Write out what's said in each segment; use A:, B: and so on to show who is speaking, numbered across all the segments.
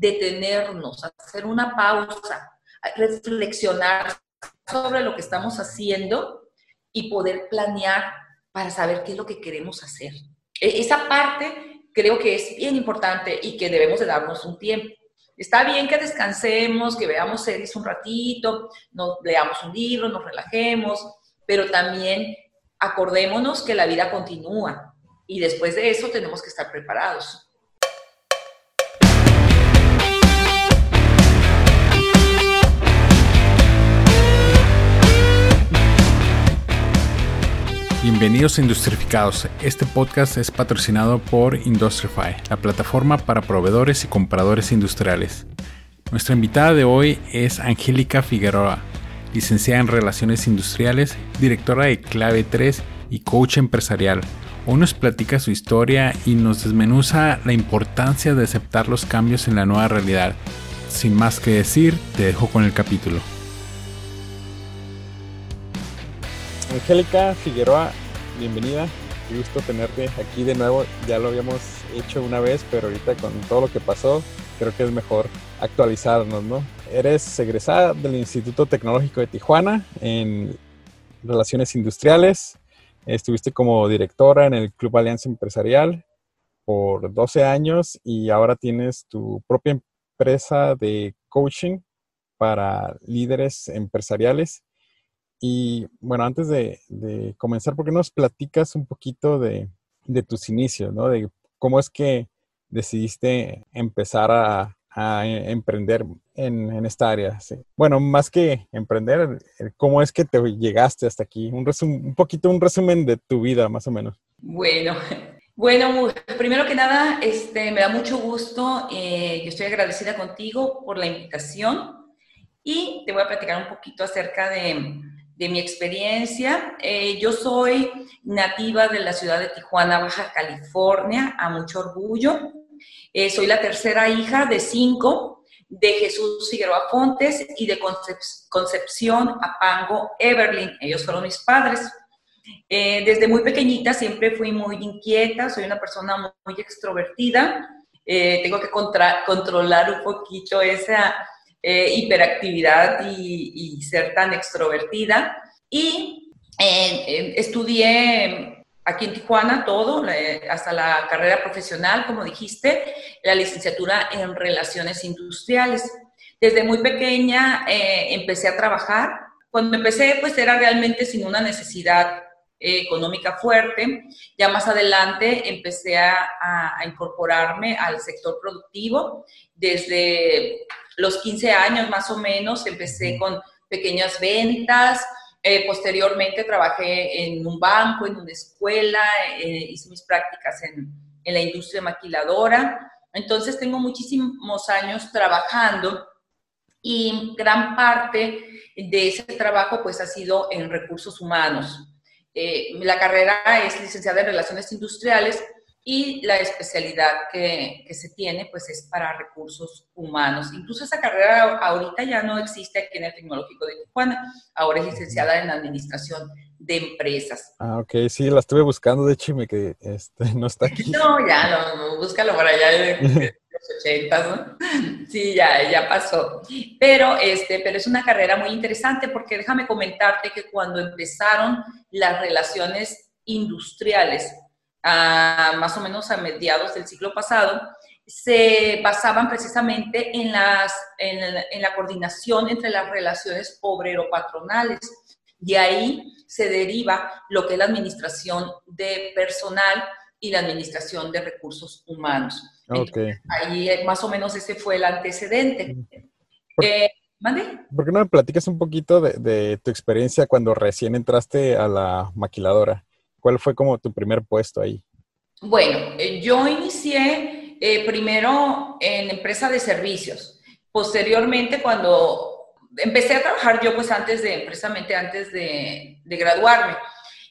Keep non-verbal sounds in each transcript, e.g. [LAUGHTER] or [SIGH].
A: detenernos, hacer una pausa, reflexionar sobre lo que estamos haciendo y poder planear para saber qué es lo que queremos hacer. E, esa parte creo que es bien importante y que debemos de darnos un tiempo. Está bien que descansemos, que veamos series un ratito, nos leamos un libro, nos relajemos, pero también acordémonos que la vida continúa y después de eso tenemos que estar preparados.
B: Bienvenidos a Industrificados. Este podcast es patrocinado por Industrify, la plataforma para proveedores y compradores industriales. Nuestra invitada de hoy es Angélica Figueroa, licenciada en Relaciones Industriales, directora de Clave 3 y coach empresarial. Hoy nos platica su historia y nos desmenuza la importancia de aceptar los cambios en la nueva realidad. Sin más que decir, te dejo con el capítulo. Angélica Figueroa, bienvenida. Qué gusto tenerte aquí de nuevo. Ya lo habíamos hecho una vez, pero ahorita con todo lo que pasó, creo que es mejor actualizarnos, ¿no? Eres egresada del Instituto Tecnológico de Tijuana en Relaciones Industriales. Estuviste como directora en el Club Alianza Empresarial por 12 años y ahora tienes tu propia empresa de coaching para líderes empresariales. Y bueno, antes de, comenzar, ¿por qué nos platicas un poquito de, tus inicios, ¿no? De cómo es que decidiste empezar a, emprender en, esta área. Bueno, más que emprender, ¿cómo es que te llegaste hasta aquí? Un, un poquito un resumen de tu vida, más o menos.
A: Bueno, [LAUGHS] bueno, primero que nada, este, me da mucho gusto. Eh, yo estoy agradecida contigo por la invitación y te voy a platicar un poquito acerca de de mi experiencia. Eh, yo soy nativa de la ciudad de Tijuana, Baja California, a mucho orgullo. Eh, soy la tercera hija de cinco de Jesús Figueroa Fontes y de Concepción Apango Everlin. Ellos fueron mis padres. Eh, desde muy pequeñita siempre fui muy inquieta, soy una persona muy, extrovertida. tengo que controlar un poquito esa eh, hiperactividad y, ser tan extrovertida. Y eh, estudié aquí en Tijuana todo, eh, hasta la carrera profesional, como dijiste, la licenciatura en relaciones industriales. Desde muy pequeña empecé a trabajar. Cuando empecé, pues era realmente sin una necesidad económica fuerte. Ya más adelante empecé a, a, incorporarme al sector productivo. Desde los 15 años más o menos empecé con pequeñas ventas. Eh, posteriormente trabajé en un banco, en una escuela, eh, hice mis prácticas en, en la industria maquiladora. Entonces tengo muchísimos años trabajando y gran parte de ese trabajo pues ha sido en recursos humanos. Eh, la carrera es licenciada en Relaciones Industriales y la especialidad que, que, se tiene pues es para recursos humanos. Incluso esa carrera ahorita ya no existe aquí en el Tecnológico de Tijuana, ahora es licenciada en Administración de Empresas.
B: Ah, ok, sí, la estuve buscando, de hecho, me que este, [LAUGHS] no está aquí.
A: No, ya, no, búscalo por allá de, los 80, ¿no? [LAUGHS] Sí, ya, ya pasó. Pero, este, pero es una carrera muy interesante porque déjame comentarte que cuando empezaron las relaciones industriales, más o menos a mediados del siglo pasado, se basaban precisamente en, las, en, la coordinación entre las relaciones obrero-patronales. De ahí se deriva lo que es la administración de personal y la administración de recursos humanos. ahí eh, más o menos ese fue el antecedente.
B: Eh, ¿Por qué no me platicas un poquito de, de, tu experiencia cuando recién entraste a la maquiladora? ¿Cuál fue como tu primer puesto ahí?
A: Bueno, eh, yo inicié eh, primero en empresa de servicios. Posteriormente, cuando empecé a trabajar yo, pues antes de, precisamente antes de, graduarme,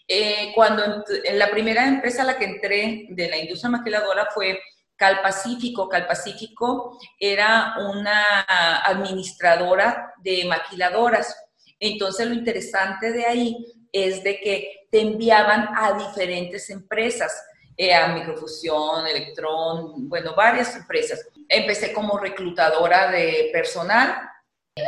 A: eh, cuando en la primera empresa a la que entré de la industria maquiladora fue Cal Pacífico. Cal Pacífico era una administradora de maquiladoras. Entonces, lo interesante de ahí es de que te enviaban a diferentes empresas, eh, a Microfusión, Electrón, bueno, varias empresas. empecé como reclutadora de personal,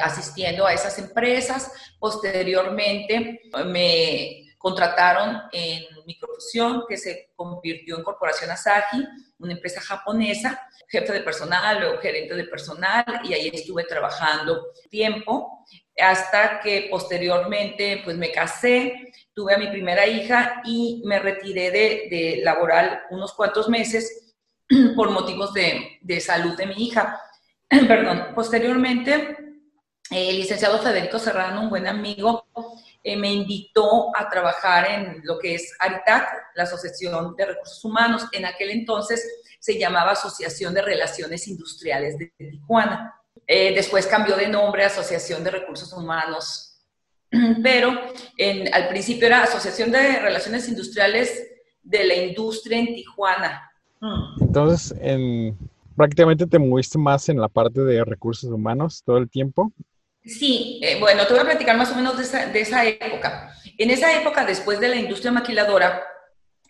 A: asistiendo a esas empresas. Posteriormente me contrataron en Microfusión, que se convirtió en Corporación Asahi, una empresa japonesa, jefe de personal o gerente de personal, y ahí estuve trabajando tiempo hasta que posteriormente pues me casé, tuve a mi primera hija y me retiré de, laboral unos cuantos meses [CLEARS THROAT] por motivos de, de salud de mi hija. [CLEARS THROAT] Perdón, posteriormente el licenciado Federico Serrano, un buen amigo, eh, me invitó a trabajar en lo que es ARITAC, la Asociación de Recursos Humanos. En aquel entonces se llamaba Asociación de Relaciones Industriales de Tijuana. Eh, después cambió de nombre a Asociación de Recursos Humanos, [CLEARS THROAT] pero al principio era Asociación de Relaciones Industriales de la Industria en Tijuana.
B: Entonces, prácticamente te moviste más en la parte de recursos humanos todo el tiempo.
A: Sí, eh, bueno, te voy a platicar más o menos de esa, de esa época. En esa época, después de la industria maquiladora,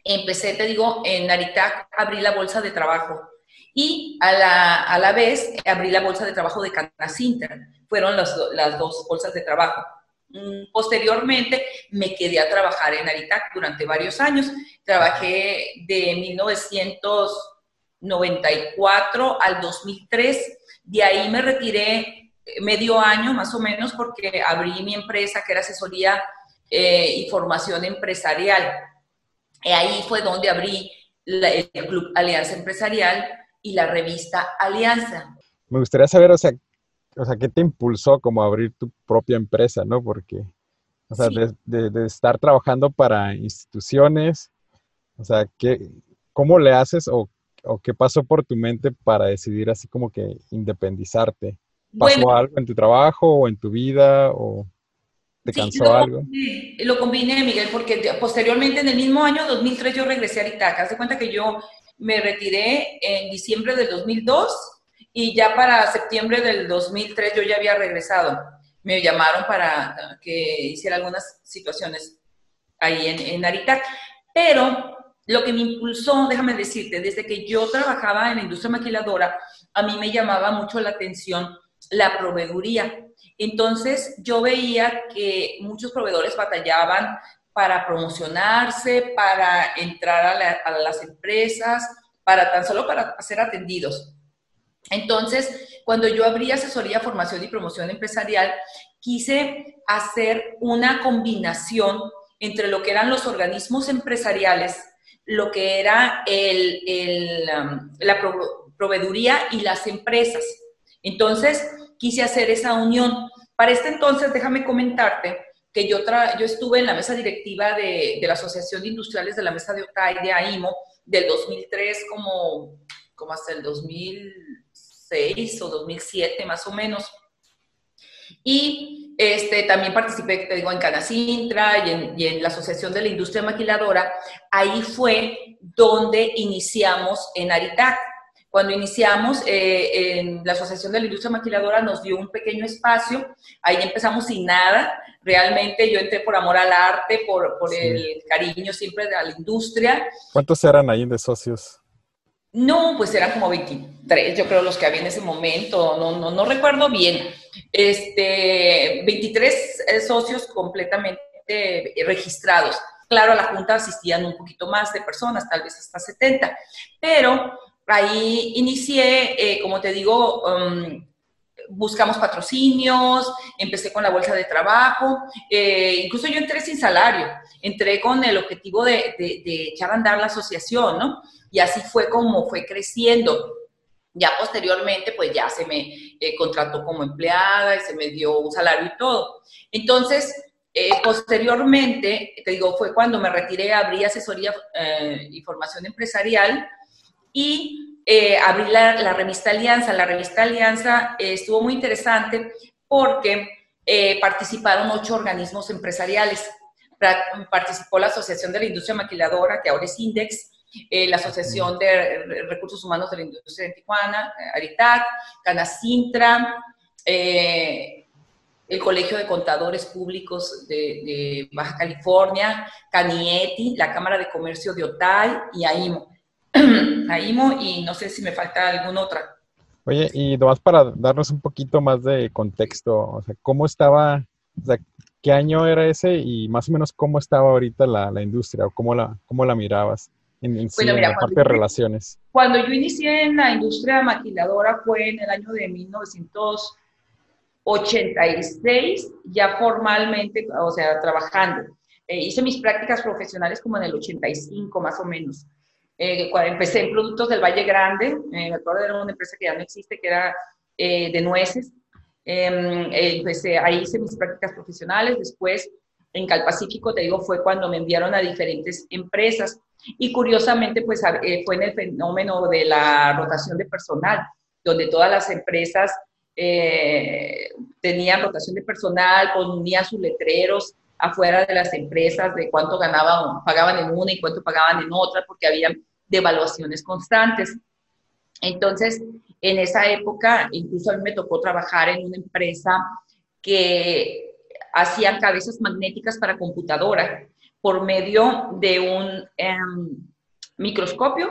A: empecé, te digo, en Aritac abrí la bolsa de trabajo y a la, a la vez abrí la bolsa de trabajo de Canacinter. Fueron las, las dos bolsas de trabajo. Mm, posteriormente me quedé a trabajar en Aritac durante varios años. Trabajé de 1994 al 2003. De ahí me retiré medio año más o menos porque abrí mi empresa que era asesoría eh, y formación empresarial. Y ahí fue donde abrí el Club Alianza Empresarial y la revista Alianza.
B: Me gustaría saber, o sea, o sea, ¿qué te impulsó como a abrir tu propia empresa, no? Porque, o sea, de, estar trabajando para instituciones, o sea, ¿qué, ¿cómo le haces o, o, qué pasó por tu mente para decidir así como que independizarte? ¿Pasó algo en tu trabajo o en tu vida o te cansó algo?
A: lo combiné, Miguel, porque posteriormente en el mismo año 2003 yo regresé a Itaca. Haz de cuenta que yo me retiré en diciembre del 2002 y ya para septiembre del 2003 yo ya había regresado. Me llamaron para que hiciera algunas situaciones ahí en, en Aritac. Pero lo que me impulsó, déjame decirte, desde que yo trabajaba en la industria maquiladora, a mí me llamaba mucho la atención la proveeduría. Entonces yo veía que muchos proveedores batallaban para promocionarse, para entrar a, las empresas, para tan solo para ser atendidos. Entonces, cuando yo abrí asesoría, formación y promoción empresarial, quise hacer una combinación entre lo que eran los organismos empresariales, lo que era el, um, la proveeduría y las empresas. Entonces, quise hacer esa unión. Para este entonces, déjame comentarte que yo, yo estuve en la mesa directiva de, la Asociación de Industriales de la Mesa de Otay de AIMO del 2003 como, como hasta el 2006 o 2007 más o menos. Y este, también participé, te digo, en Canacintra y en, la Asociación de la Industria Maquiladora. Ahí fue donde iniciamos en Aritac. Cuando iniciamos, eh, en la Asociación de la Industria Maquiladora nos dio un pequeño espacio, ahí empezamos sin nada, realmente yo entré por amor al arte, por, por el cariño siempre de la industria.
B: ¿Cuántos eran ahí de socios?
A: No, pues eran como 23, yo creo los que había en ese momento, no, no, no recuerdo bien. Este, 23 eh, socios completamente registrados. Claro, a la Junta asistían un poquito más de personas, tal vez hasta 70, pero Ahí inicié, eh, como te digo, um, buscamos patrocinios, empecé con la bolsa de trabajo, eh, incluso yo entré sin salario, entré con el objetivo de, echar a andar la asociación, ¿no? Y así fue como fue creciendo. Ya posteriormente, pues ya se me eh, contrató como empleada y se me dio un salario y todo. Entonces, posteriormente, te digo, fue cuando me retiré, abrí asesoría y formación empresarial y eh, abrí la, revista Alianza. La revista Alianza eh, estuvo muy interesante porque eh, participaron ocho organismos empresariales. Participó la Asociación de la Industria Maquiladora, que ahora es Index, la Asociación de Recursos Humanos de la Industria de Tijuana, Aritac, Canacintra, el Colegio de Contadores Públicos de, de, Baja California, Canieti, la Cámara de Comercio de Otay y AIMO. [CLEARS THROAT] AIMO y no sé si me falta alguna otra.
B: Oye, y nomás para darnos un poquito más de contexto, o sea, ¿cómo estaba, o sea, qué año era ese y más o menos cómo estaba ahorita la, la industria o cómo la, cómo la mirabas en, en, sí, en la parte de relaciones?
A: Cuando yo inicié en la industria maquiladora fue en el año de 1986, ya formalmente, o sea, trabajando. Eh, hice mis prácticas profesionales como en el 85 más o menos. Eh, cuando empecé en Productos del Valle Grande, eh, me acuerdo era una empresa que ya no existe, que era eh, de nueces. Em, empecé, ahí hice mis prácticas profesionales, después en Calpacífico, te digo, fue cuando me enviaron a diferentes empresas. Y curiosamente, pues fue en el fenómeno de la rotación de personal, donde todas las empresas tenían rotación de personal, ponían sus letreros afuera de las empresas de cuánto ganaban, pagaban en una y cuánto pagaban en otra, porque había de evaluaciones constantes. Entonces, en esa época, incluso a mí me tocó trabajar en una empresa que hacían cabezas magnéticas para computadora por medio de un em, microscopio,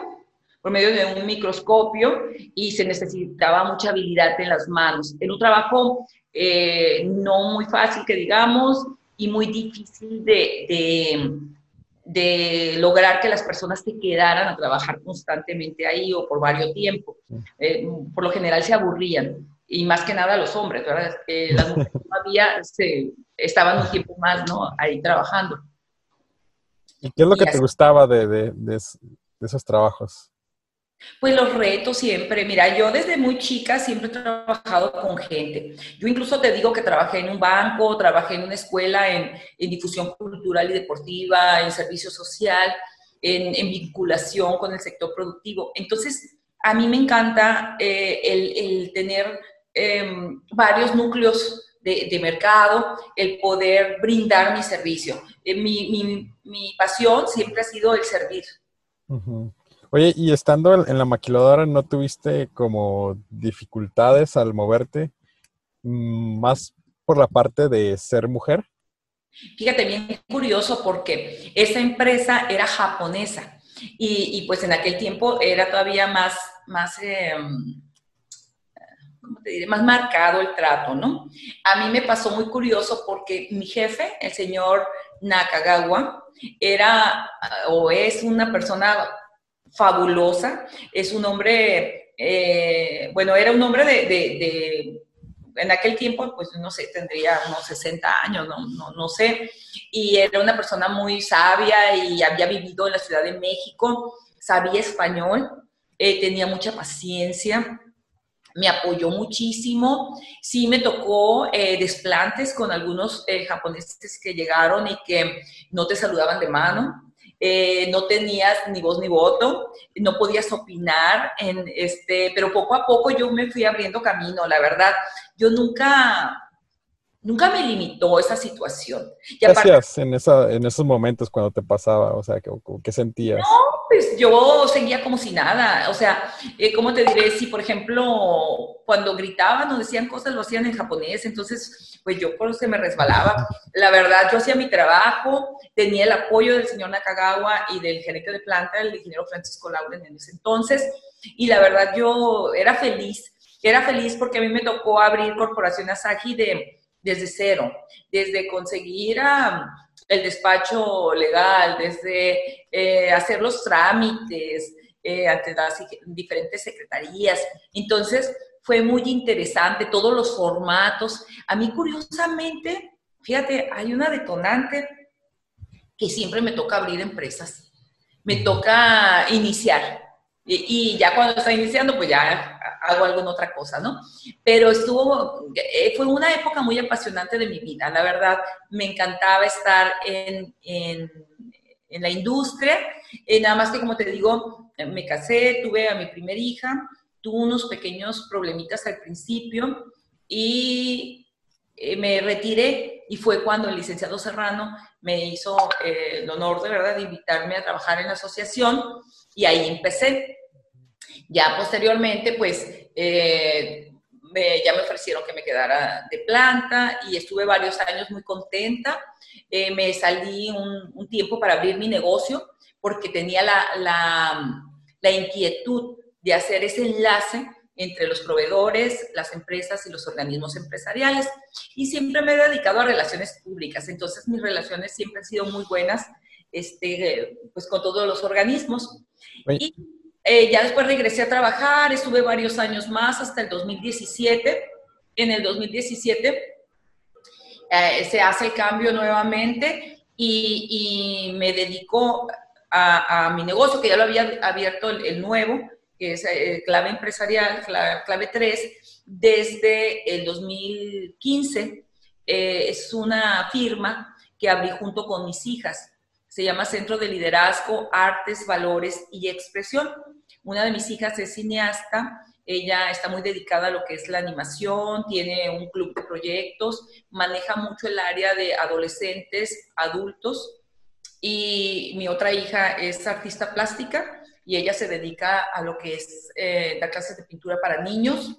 A: por medio de un microscopio y se necesitaba mucha habilidad en las manos. En un trabajo eh, no muy fácil, que digamos, y muy difícil de, de lograr que las personas se quedaran a trabajar constantemente ahí o por varios tiempos. Eh, por lo general se aburrían, y más que nada los hombres, ¿verdad? las [LAUGHS] mujeres todavía se, estaban un tiempo más ¿no? ahí trabajando.
B: ¿Y qué es lo que te gustaba de, de, de esos trabajos?
A: Pues los retos siempre. Mira, yo desde muy chica siempre he trabajado con gente. Yo incluso te digo que trabajé en un banco, trabajé en una escuela en, difusión cultural y deportiva, en servicio social, en, vinculación con el sector productivo. Entonces, a mí me encanta eh, el, tener em, varios núcleos de, mercado, el poder brindar mi servicio. Eh, mi, pasión siempre ha sido el servir.
B: Oye, y estando en la maquiladora, ¿no tuviste como dificultades al moverte mm, más por la parte de ser mujer?
A: Fíjate, bien curioso porque esa empresa era japonesa y, pues en aquel tiempo era todavía más, más, em, ¿cómo te diré? Más marcado el trato, ¿no? A mí me pasó muy curioso porque mi jefe, el señor Nakagawa, era o es una persona fabulosa. Es un hombre, eh, bueno, era un hombre de, en aquel tiempo, pues no sé, tendría unos 60 años, no, no, sé, y era una persona muy sabia y había vivido en la Ciudad de México, sabía español, eh, tenía mucha paciencia, me apoyó muchísimo. Sí me tocó eh, desplantes con algunos japoneses que llegaron y que no te saludaban de mano. Eh, no tenías ni voz ni voto, no podías opinar, en este, pero poco a poco yo me fui abriendo camino, la verdad. Yo nunca, nunca me limitó esa situación.
B: ¿Qué hacías en, esa, en esos momentos cuando te pasaba? O sea, ¿qué, qué sentías?
A: No, pues yo seguía como si nada. O sea, eh, ¿cómo te diré? Si, por ejemplo, cuando gritaban o decían cosas, lo hacían en japonés, entonces, pues yo por eso se me resbalaba. La verdad, yo hacía mi trabajo, tenía el apoyo del señor Nakagawa y del gerente de planta, el ingeniero Francisco Lauren en ese entonces, y la verdad yo era feliz. Era feliz porque a mí me tocó abrir Corporación Asahi de desde cero, desde conseguir el despacho legal, desde eh, hacer los trámites eh, ante las diferentes secretarías. Entonces, fue muy interesante, todos los formatos. A mí, curiosamente, fíjate, hay una detonante que siempre me toca abrir empresas. Me toca iniciar. Y, ya cuando está iniciando, pues ya hago alguna otra cosa, ¿no? Pero estuvo, eh, fue una época muy apasionante de mi vida, la verdad. Me encantaba estar en, en, en la industria. Eh, nada más que, como te digo, me casé, tuve a mi primera hija, tuve unos pequeños problemitas al principio y eh, me retiré y fue cuando el licenciado Serrano me hizo el honor de verdad de invitarme a trabajar en la asociación y ahí empecé. Ya posteriormente, pues, eh, ya me ofrecieron que me quedara de planta y estuve varios años muy contenta. Eh, me salí un, tiempo para abrir mi negocio porque tenía la, la, la, inquietud de hacer ese enlace entre los proveedores, las empresas y los organismos empresariales. Y siempre me he dedicado a relaciones públicas, entonces mis relaciones siempre han sido muy buenas este, pues con todos los organismos. Y eh, ya después regresé a trabajar, estuve varios años más hasta el 2017. En el 2017 eh, se hace el cambio nuevamente y, me dedico a, mi negocio, que ya lo había abierto el, nuevo, que es eh, Clave Empresarial, Clave 3, desde el 2015. es una firma que abrí junto con mis hijas se llama Centro de Liderazgo, Artes, Valores y Expresión. Una de mis hijas es cineasta, ella está muy dedicada a lo que es la animación, tiene un club de proyectos, maneja mucho el área de adolescentes, adultos. Y mi otra hija es artista plástica y ella se dedica a lo que es eh, dar clases de pintura para niños.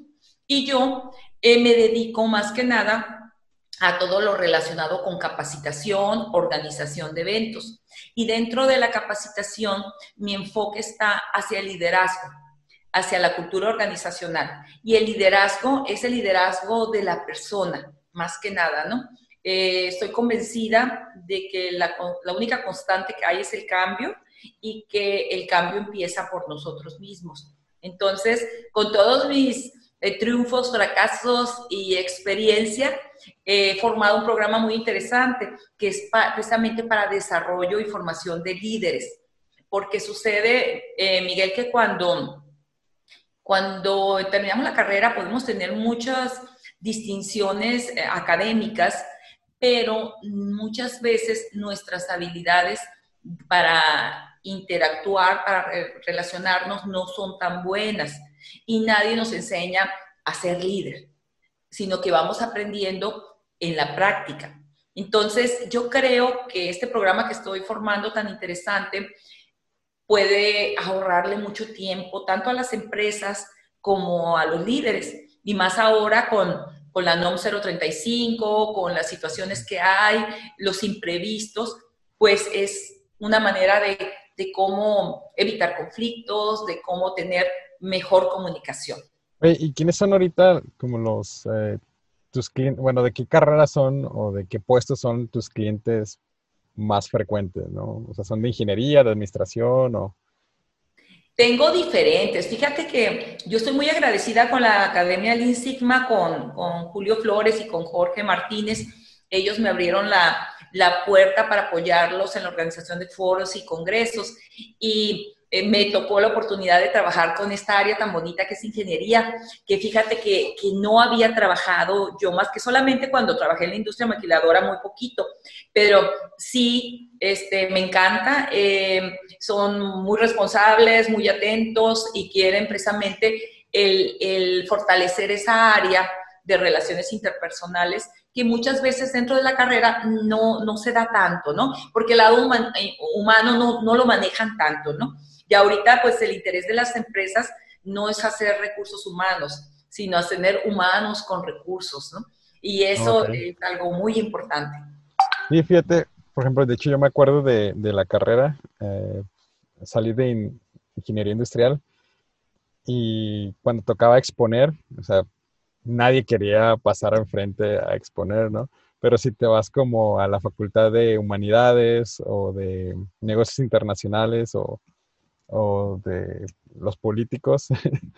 A: Y yo eh, me dedico más que nada a todo lo relacionado con capacitación, organización de eventos. Y dentro de la capacitación, mi enfoque está hacia el liderazgo, hacia la cultura organizacional. Y el liderazgo es el liderazgo de la persona, más que nada, ¿no? Eh, estoy convencida de que la, la única constante que hay es el cambio y que el cambio empieza por nosotros mismos. Entonces, con todos mis eh, triunfos, fracasos y experiencia, he formado un programa muy interesante que es precisamente para desarrollo y formación de líderes. Porque sucede, eh, Miguel, que cuando, cuando terminamos la carrera podemos tener muchas distinciones eh, académicas, pero muchas veces nuestras habilidades para interactuar, para relacionarnos, no son tan buenas y nadie nos enseña a ser líder, sino que vamos aprendiendo en la práctica. Entonces, yo creo que este programa que estoy formando tan interesante puede ahorrarle mucho tiempo tanto a las empresas como a los líderes, y más ahora con, con la NOM 035, con las situaciones que hay, los imprevistos, pues es una manera de, de cómo evitar conflictos, de cómo tener mejor comunicación.
B: ¿Y quiénes son ahorita como los, eh, tus clientes, bueno, de qué carreras son o de qué puestos son tus clientes más frecuentes, ¿no? O sea, ¿son de ingeniería, de administración o...?
A: Tengo diferentes. Fíjate que yo estoy muy agradecida con la Academia Lean Sigma, con, con Julio Flores y con Jorge Martínez. Ellos me abrieron la, la puerta para apoyarlos en la organización de foros y congresos. Y eh, me tocó la oportunidad de trabajar con esta área tan bonita que es ingeniería, que fíjate que, no había trabajado yo más que solamente cuando trabajé en la industria maquiladora muy poquito, pero sí, este, me encanta, eh, son muy responsables, muy atentos y quieren precisamente el, el fortalecer esa área de relaciones interpersonales que muchas veces dentro de la carrera no, no se da tanto, ¿no? Porque el lado eh, humano no, no lo manejan tanto, ¿no? Y ahorita, pues el interés de las empresas no es hacer recursos humanos, sino hacer tener humanos con recursos, ¿no? Y eso es algo muy importante.
B: Sí, fíjate, por ejemplo, de hecho yo me acuerdo de, de la carrera, eh, salí de ingeniería industrial y cuando tocaba exponer, o sea, nadie quería pasar enfrente a exponer, ¿no? Pero si te vas como a la facultad de humanidades o de negocios internacionales o o de los políticos. [LAUGHS]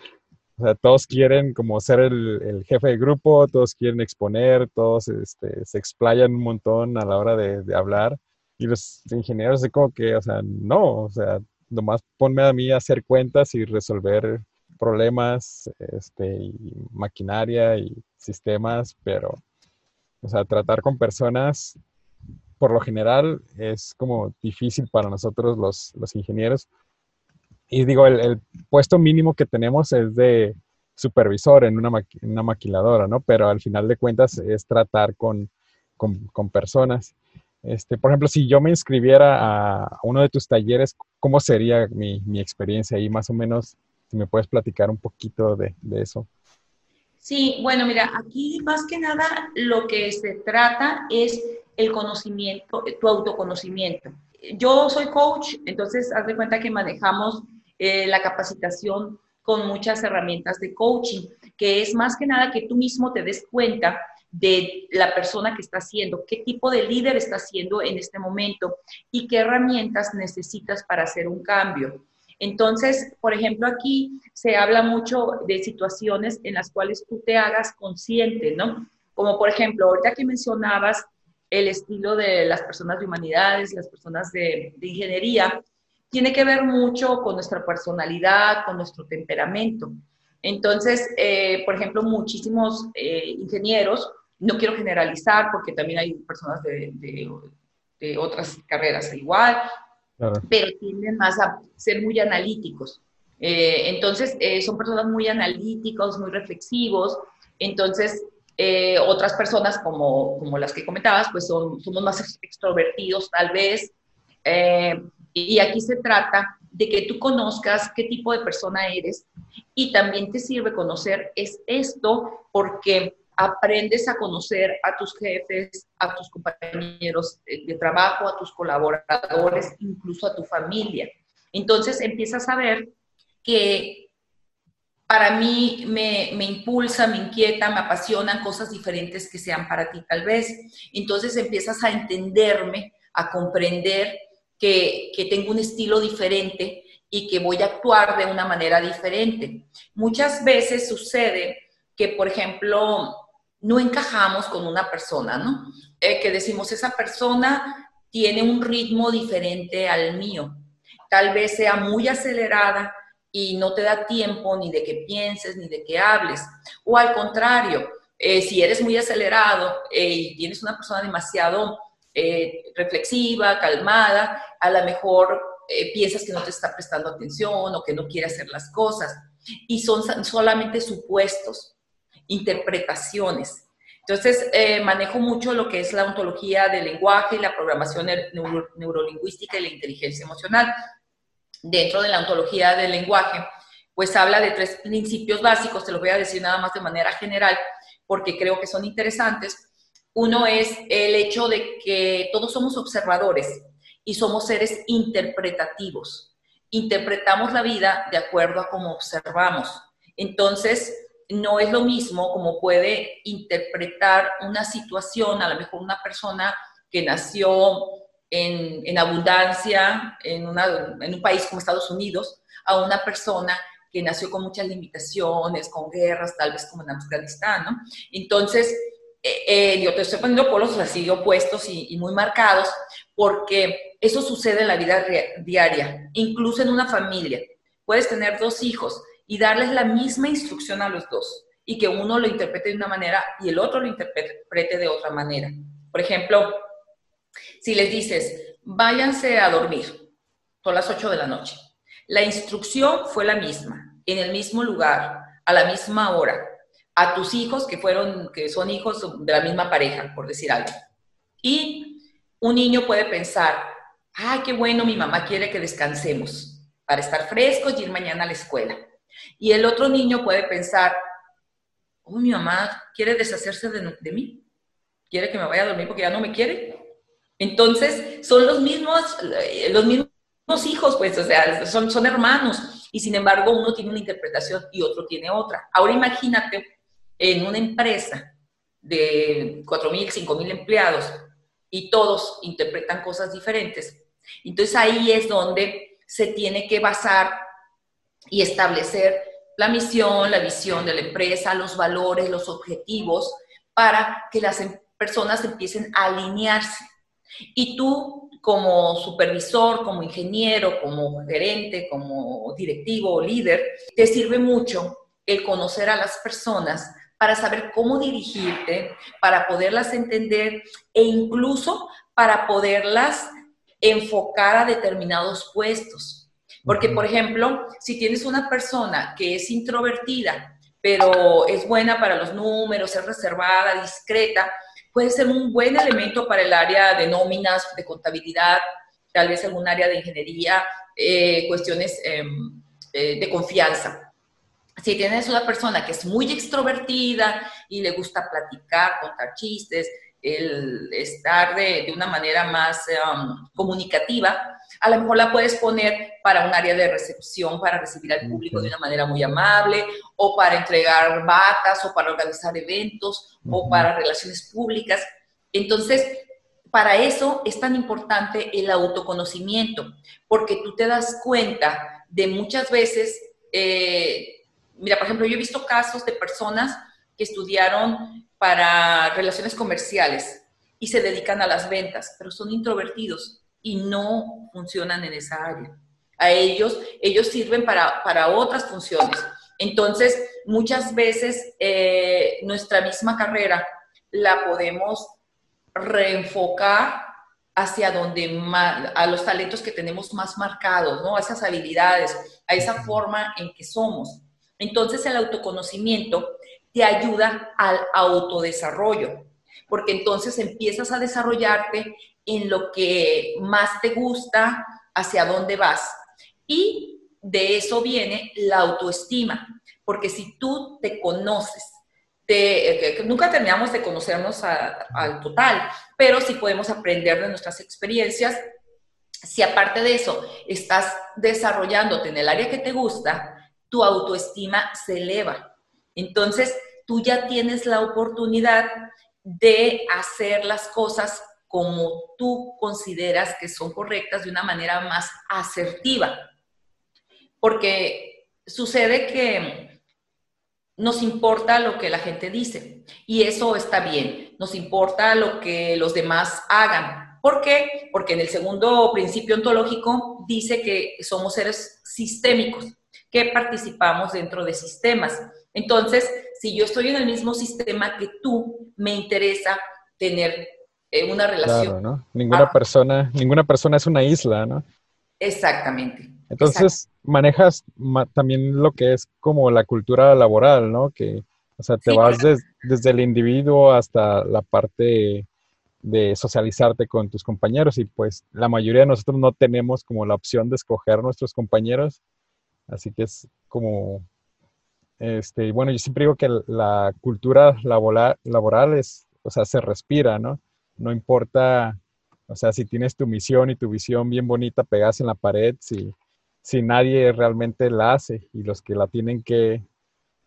B: o sea, todos quieren como ser el, jefe de grupo, todos quieren exponer, todos este, se explayan un montón a la hora de, hablar. Y los ingenieros es como que, o sea, no, o sea, nomás ponme a mí a hacer cuentas y resolver problemas, este, y maquinaria y sistemas, pero, o sea, tratar con personas, por lo general, es como difícil para nosotros los, los ingenieros, y digo, el, puesto mínimo que tenemos es de supervisor en una, una, maquiladora, ¿no? Pero al final de cuentas es tratar con, con, personas. Este, por ejemplo, si yo me inscribiera a uno de tus talleres, ¿cómo sería mi, mi experiencia ahí? Más o menos, si me puedes platicar un poquito de, de eso.
A: Sí, bueno, mira, aquí más que nada lo que se trata es el conocimiento, tu autoconocimiento. Yo soy coach, entonces haz de cuenta que manejamos eh, la capacitación con muchas herramientas de coaching, que es más que nada que tú mismo te des cuenta de la persona que está haciendo, qué tipo de líder está haciendo en este momento y qué herramientas necesitas para hacer un cambio. Entonces, por ejemplo, aquí se habla mucho de situaciones en las cuales tú te hagas consciente, ¿no? Como por ejemplo, ahorita que mencionabas el estilo de las personas de humanidades, las personas de, ingeniería, tiene que ver mucho con nuestra personalidad, con nuestro temperamento. Entonces, eh, por ejemplo, muchísimos eh, ingenieros, no quiero generalizar porque también hay personas de, de otras carreras igual, pero tienden más a ser muy analíticos. Eh, entonces, eh, son personas muy analíticos, muy reflexivos. Entonces, eh, otras personas como, como las que comentabas, pues son, somos más extrovertidos tal vez. Y aquí se trata de que tú conozcas qué tipo de persona eres y también te sirve conocer es esto porque aprendes a conocer a tus jefes, a tus compañeros de trabajo, a tus colaboradores, incluso a tu familia. Entonces empiezas a ver que para mí me, impulsa, me inquieta, me apasionan cosas diferentes que sean para ti tal vez. Entonces empiezas a entenderme, a comprender que, tengo un estilo diferente y que voy a actuar de una manera diferente. Muchas veces sucede que, por ejemplo, no encajamos con una persona, ¿no? Eh, que decimos, esa persona tiene un ritmo diferente al mío. Tal vez sea muy acelerada y no te da tiempo ni de que pienses ni de que hables. O al contrario, eh, si eres muy acelerado eh, y tienes una persona demasiado reflexiva, calmada, a lo mejor piensas que no te está prestando atención o que no quiere hacer las cosas. Y son solamente supuestos interpretaciones. Entonces, eh, manejo mucho lo que es la ontología del lenguaje y la programación neurolingüística y la inteligencia emocional. Dentro de la ontología del lenguaje, pues habla de tres principios básicos, te los voy a decir nada más de manera general, porque creo que son interesantes. Uno es el hecho de que todos somos observadores y somos seres interpretativos. Interpretamos la vida de acuerdo a cómo observamos. Entonces, no es lo mismo como puede interpretar una situación, a lo mejor una persona que nació en, abundancia en, un país como Estados Unidos, a una persona que nació con muchas limitaciones, con guerras, tal vez como en Afganistán, ¿no? Entonces, eh, eh, yo te estoy poniendo polos así opuestos y, y, muy marcados, porque eso sucede en la vida diaria, incluso en una familia. Puedes tener dos hijos y darles la misma instrucción a los dos y que uno lo interprete de una manera y el otro lo interprete de otra manera. Por ejemplo, si les dices, váyanse a dormir, son las 8 de la noche. La instrucción fue la misma, en el mismo lugar, a la misma hora, a tus hijos que fueron, que son hijos de la misma pareja, por decir algo. Y un niño puede pensar, ay, qué bueno, mi mamá quiere que descansemos para estar frescos y ir mañana a la escuela. Y el otro niño puede pensar, oh, mi mamá quiere deshacerse de, mí, quiere que me vaya a dormir porque ya no me quiere. Entonces, son los mismos, eh, los mismos hijos, pues, o sea, son, son hermanos. Y sin embargo, uno tiene una interpretación y otro tiene otra. Ahora imagínate en una empresa de 4.000, 5.000 empleados y todos interpretan cosas diferentes. Entonces ahí es donde se tiene que basar y establecer la misión, la visión de la empresa, los valores, los objetivos, para que las em, personas empiecen a alinearse. Y tú, como supervisor, como ingeniero, como gerente, como directivo o líder, te sirve mucho el conocer a las personas para saber cómo dirigirte, para poderlas entender e incluso para poderlas enfocar a determinados puestos. Porque, por ejemplo, si tienes una persona que es introvertida, pero es buena para los números, es reservada, discreta, puede ser un buen elemento para el área de nóminas, de contabilidad, tal vez algún área de ingeniería, eh, cuestiones em, eh, de confianza. Si tienes una persona que es muy extrovertida y le gusta platicar, contar chistes, el estar de, una manera más em, comunicativa, a lo mejor la puedes poner para un área de recepción, para recibir al público de una manera muy amable, o para entregar batas, o para organizar eventos, o para relaciones públicas. Entonces, para eso es tan importante el autoconocimiento, porque tú te das cuenta de muchas veces, eh, mira, por ejemplo, yo he visto casos de personas que estudiaron para relaciones comerciales y se dedican a las ventas, pero son introvertidos y no funcionan en esa área. A ellos, ellos sirven para, para otras funciones. Entonces, muchas veces eh, nuestra misma carrera la podemos reenfocar hacia donde más, a los talentos que tenemos más marcados, ¿no? A esas habilidades, a esa forma en que somos. Entonces, el autoconocimiento te ayuda al autodesarrollo, porque entonces empiezas a desarrollarte en lo que más te gusta, hacia dónde vas. Y de eso viene la autoestima, porque si tú te conoces, te, nunca terminamos de conocernos al total, pero sí podemos aprender de nuestras experiencias. Si aparte de eso estás desarrollándote en el área que te gusta, tu autoestima se eleva entonces, tú ya tienes la oportunidad de hacer las cosas como tú consideras que son correctas de una manera más asertiva. Porque sucede que nos importa lo que la gente dice y eso está bien, nos importa lo que los demás hagan. ¿Por qué? Porque en el segundo principio ontológico dice que somos seres sistémicos, que participamos dentro de sistemas. Entonces, si yo estoy en el mismo sistema que tú, me interesa tener eh, una relación.
B: Claro, ¿no? Ninguna ah. persona, ninguna persona es una isla, ¿no?
A: Exactamente.
B: Entonces, manejas también lo que es como la cultura laboral, ¿no? Que, o sea, te vas desde el individuo hasta la parte de socializarte con tus compañeros y pues la mayoría de nosotros no tenemos como la opción de escoger nuestros compañeros, así que es como este, bueno, yo siempre digo que la cultura laboral, laboral es, o sea, se respira, ¿no? No importa, o sea, si tienes tu misión y tu visión bien bonita pegadas en la pared, si, si nadie realmente la hace y los que la tienen que,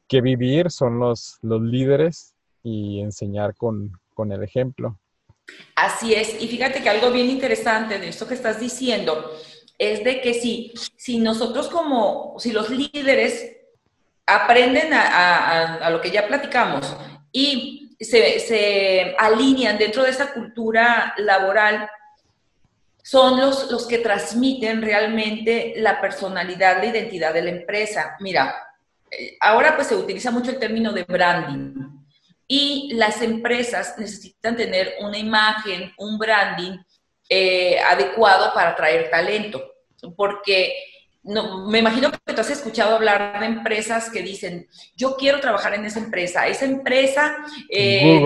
B: que vivir son los, los líderes y enseñar con, con el ejemplo.
A: Así es, y fíjate que algo bien interesante de esto que estás diciendo es de que si, si nosotros como, si los líderes aprenden a, lo que ya platicamos y se, alinean dentro de esa cultura laboral, son los, los que transmiten realmente la personalidad, la identidad de la empresa. Mira, eh, ahora pues se utiliza mucho el término de branding y las empresas necesitan tener una imagen, un branding eh, adecuado para atraer talento, porque no, me imagino que tú has escuchado hablar de empresas que dicen, yo quiero trabajar en esa empresa, esa empresa, eh,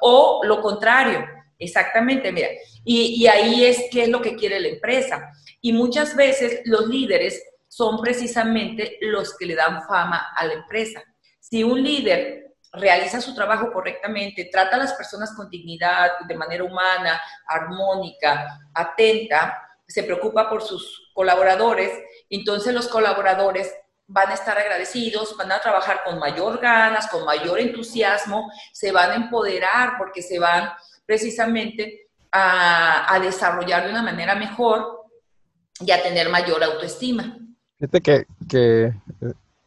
A: o lo contrario, exactamente, mira, y, y, ahí es qué es lo que quiere la empresa. Y muchas veces los líderes son precisamente los que le dan fama a la empresa. Si un líder realiza su trabajo correctamente, trata a las personas con dignidad, de manera humana, armónica, atenta, se preocupa por sus colaboradores, entonces los colaboradores van a estar agradecidos, van a trabajar con mayor ganas, con mayor entusiasmo, se van a empoderar porque se van precisamente a, desarrollar de una manera mejor y a tener mayor autoestima.
B: Fíjate que, que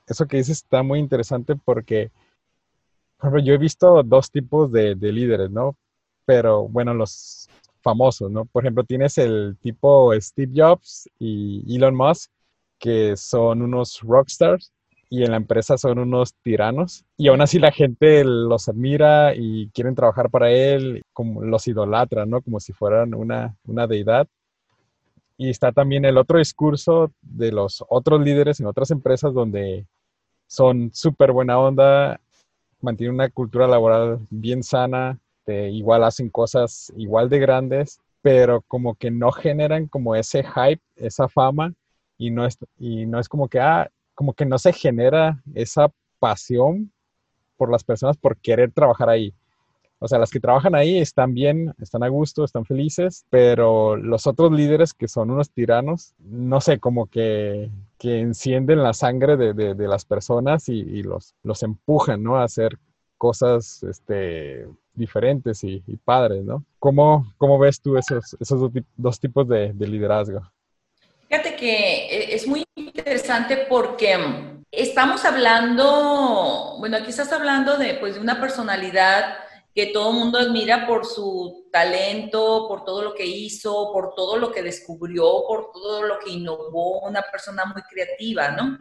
B: eso que dices está muy interesante porque, yo he visto dos tipos de, de líderes, ¿no? Pero bueno, los famosos, ¿no? Por ejemplo, tienes el tipo Steve Jobs y Elon Musk, que son unos rockstars y en la empresa son unos tiranos y aún así la gente los admira y quieren trabajar para él, como los idolatra, ¿no? Como si fueran una, una deidad. Y está también el otro discurso de los otros líderes en otras empresas donde son súper buena onda, mantienen una cultura laboral bien sana, este, igual hacen cosas igual de grandes, pero como que no generan como ese hype, esa fama, y no es, y no es como que, ah, como que no se genera esa pasión por las personas por querer trabajar ahí. O sea, las que trabajan ahí están bien, están a gusto, están felices, pero los otros líderes que son unos tiranos, no sé, como que, que encienden la sangre de, de, las personas y, y, los, los empujan, ¿no? A hacer cosas este, diferentes y, padres, ¿no? ¿Cómo, ¿Cómo, ves tú esos, esos dos, tipos de, de liderazgo?
A: Fíjate que eh, es muy interesante porque mm, estamos hablando, bueno, aquí estás hablando de, pues, de una personalidad que todo el mundo admira por su talento, por todo lo que hizo, por todo lo que descubrió, por todo lo que innovó, una persona muy creativa, ¿no?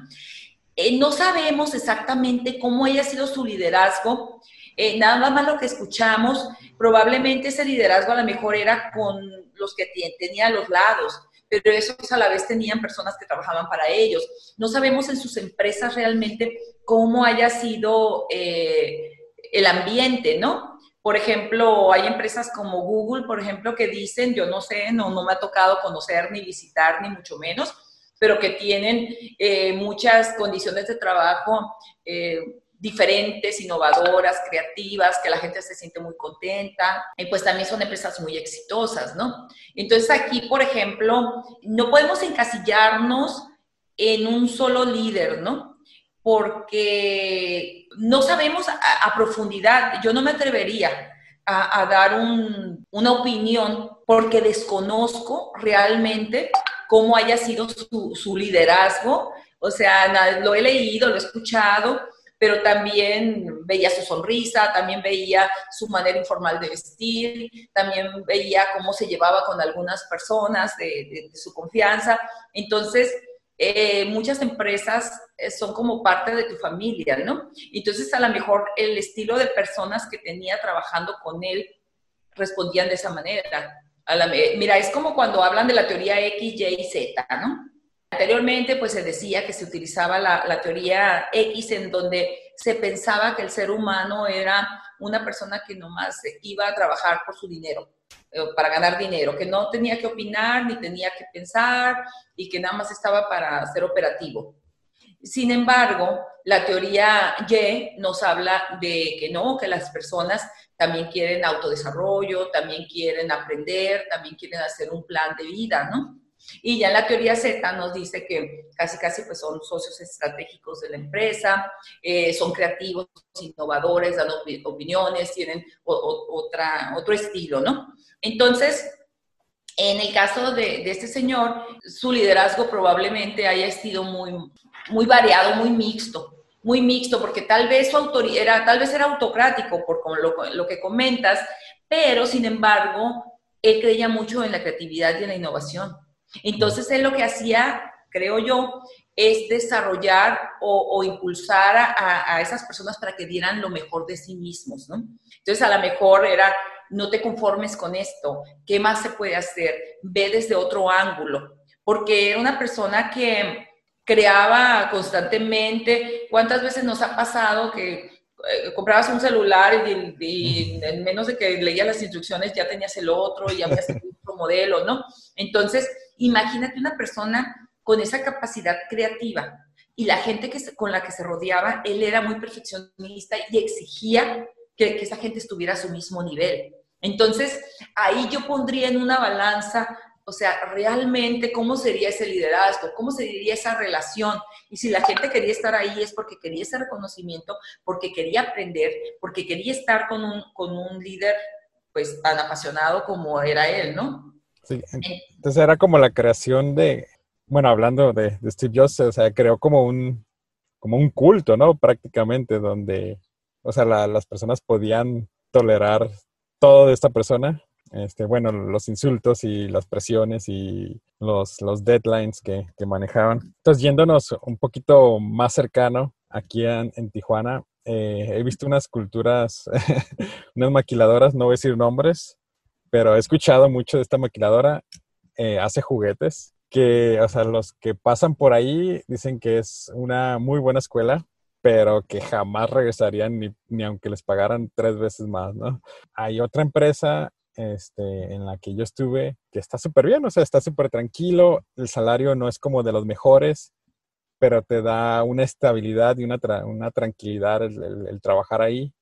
A: Eh, no sabemos exactamente cómo haya sido su liderazgo, eh, nada más lo que escuchamos, probablemente ese liderazgo a lo mejor era con los que tenía a los lados, pero esos a la vez tenían personas que trabajaban para ellos. No sabemos en sus empresas realmente cómo haya sido eh, el ambiente, ¿no? Por ejemplo, hay empresas como Google, por ejemplo, que dicen, yo no sé, no, no me ha tocado conocer ni visitar, ni mucho menos, pero que tienen eh, muchas condiciones de trabajo eh, diferentes, innovadoras, creativas, que la gente se siente muy contenta, y pues también son empresas muy exitosas, ¿no? Entonces aquí, por ejemplo, no podemos encasillarnos en un solo líder, ¿no? Porque no sabemos a, profundidad, yo no me atrevería a, dar una opinión porque desconozco realmente cómo haya sido su, su liderazgo, o sea, lo he leído, lo he escuchado, pero también veía su sonrisa, también veía su manera informal de vestir, también veía cómo se llevaba con algunas personas de, su confianza. Entonces, eh, muchas empresas eh, son como parte de tu familia, ¿no? Entonces, a lo mejor el estilo de personas que tenía trabajando con él respondían de esa manera. mira, es como cuando hablan de la teoría X, Y y Z, ¿no? Anteriormente, pues se decía que se utilizaba la, teoría X en donde se pensaba que el ser humano era una persona que nomás iba a trabajar por su dinero, eh, para ganar dinero, que no tenía que opinar ni tenía que pensar y que nada más estaba para ser operativo. Sin embargo, la teoría Y nos habla de que no, que las personas también quieren autodesarrollo, también quieren aprender, también quieren hacer un plan de vida, ¿no? Y ya la teoría Z nos dice que casi casi pues son socios estratégicos de la empresa, eh, son creativos, innovadores, dan opiniones, tienen otra, otro estilo, ¿no? Entonces, en el caso de, este señor, su liderazgo probablemente haya sido muy, muy variado, muy mixto muy mixto, porque tal vez su autoridad era, tal vez era autocrático por lo, lo que comentas, pero sin embargo, él creía mucho en la creatividad y en la innovación. Entonces él lo que hacía, creo yo, es desarrollar o, impulsar a, esas personas para que dieran lo mejor de sí mismos, ¿no? Entonces a lo mejor era, no te conformes con esto, ¿qué más se puede hacer? Ve desde otro ángulo, porque era una persona que creaba constantemente, ¿cuántas veces nos ha pasado que eh, comprabas un celular y, en menos de que leías las instrucciones ya tenías el otro y ya habías otro modelo, ¿no? Entonces, Imagínate una persona con esa capacidad creativa y la gente que con la que se rodeaba, él era muy perfeccionista y exigía que, esa gente estuviera a su mismo nivel. Entonces, ahí yo pondría en una balanza o sea, realmente cómo sería ese liderazgo, cómo sería esa relación. Y si la gente quería estar ahí es porque quería ese reconocimiento, porque quería aprender, porque quería estar con un, con un líder pues tan apasionado como era él, ¿no?
B: Entonces era como la creación de, bueno, hablando de, Steve Jobs, o sea, creó como un, como un culto, ¿no? Prácticamente, donde, o sea, las personas podían tolerar todo de esta persona. Este, bueno, los insultos y las presiones y los, los deadlines que, que manejaban. Entonces, yéndonos un poquito más cercano, aquí en, en Tijuana, eh, he visto unas culturas, [LAUGHS] unas maquiladoras, no voy a decir nombres, pero he escuchado mucho de esta maquiladora, eh, hace juguetes, que, o sea, los que pasan por ahí dicen que es una muy buena escuela, pero que jamás regresarían ni, ni aunque les pagaran tres veces más, ¿no? Hay otra empresa este, en la que yo estuve que está súper bien, o sea, está súper tranquilo, el salario no es como de los mejores, pero te da una estabilidad y una, una tranquilidad el, el, trabajar ahí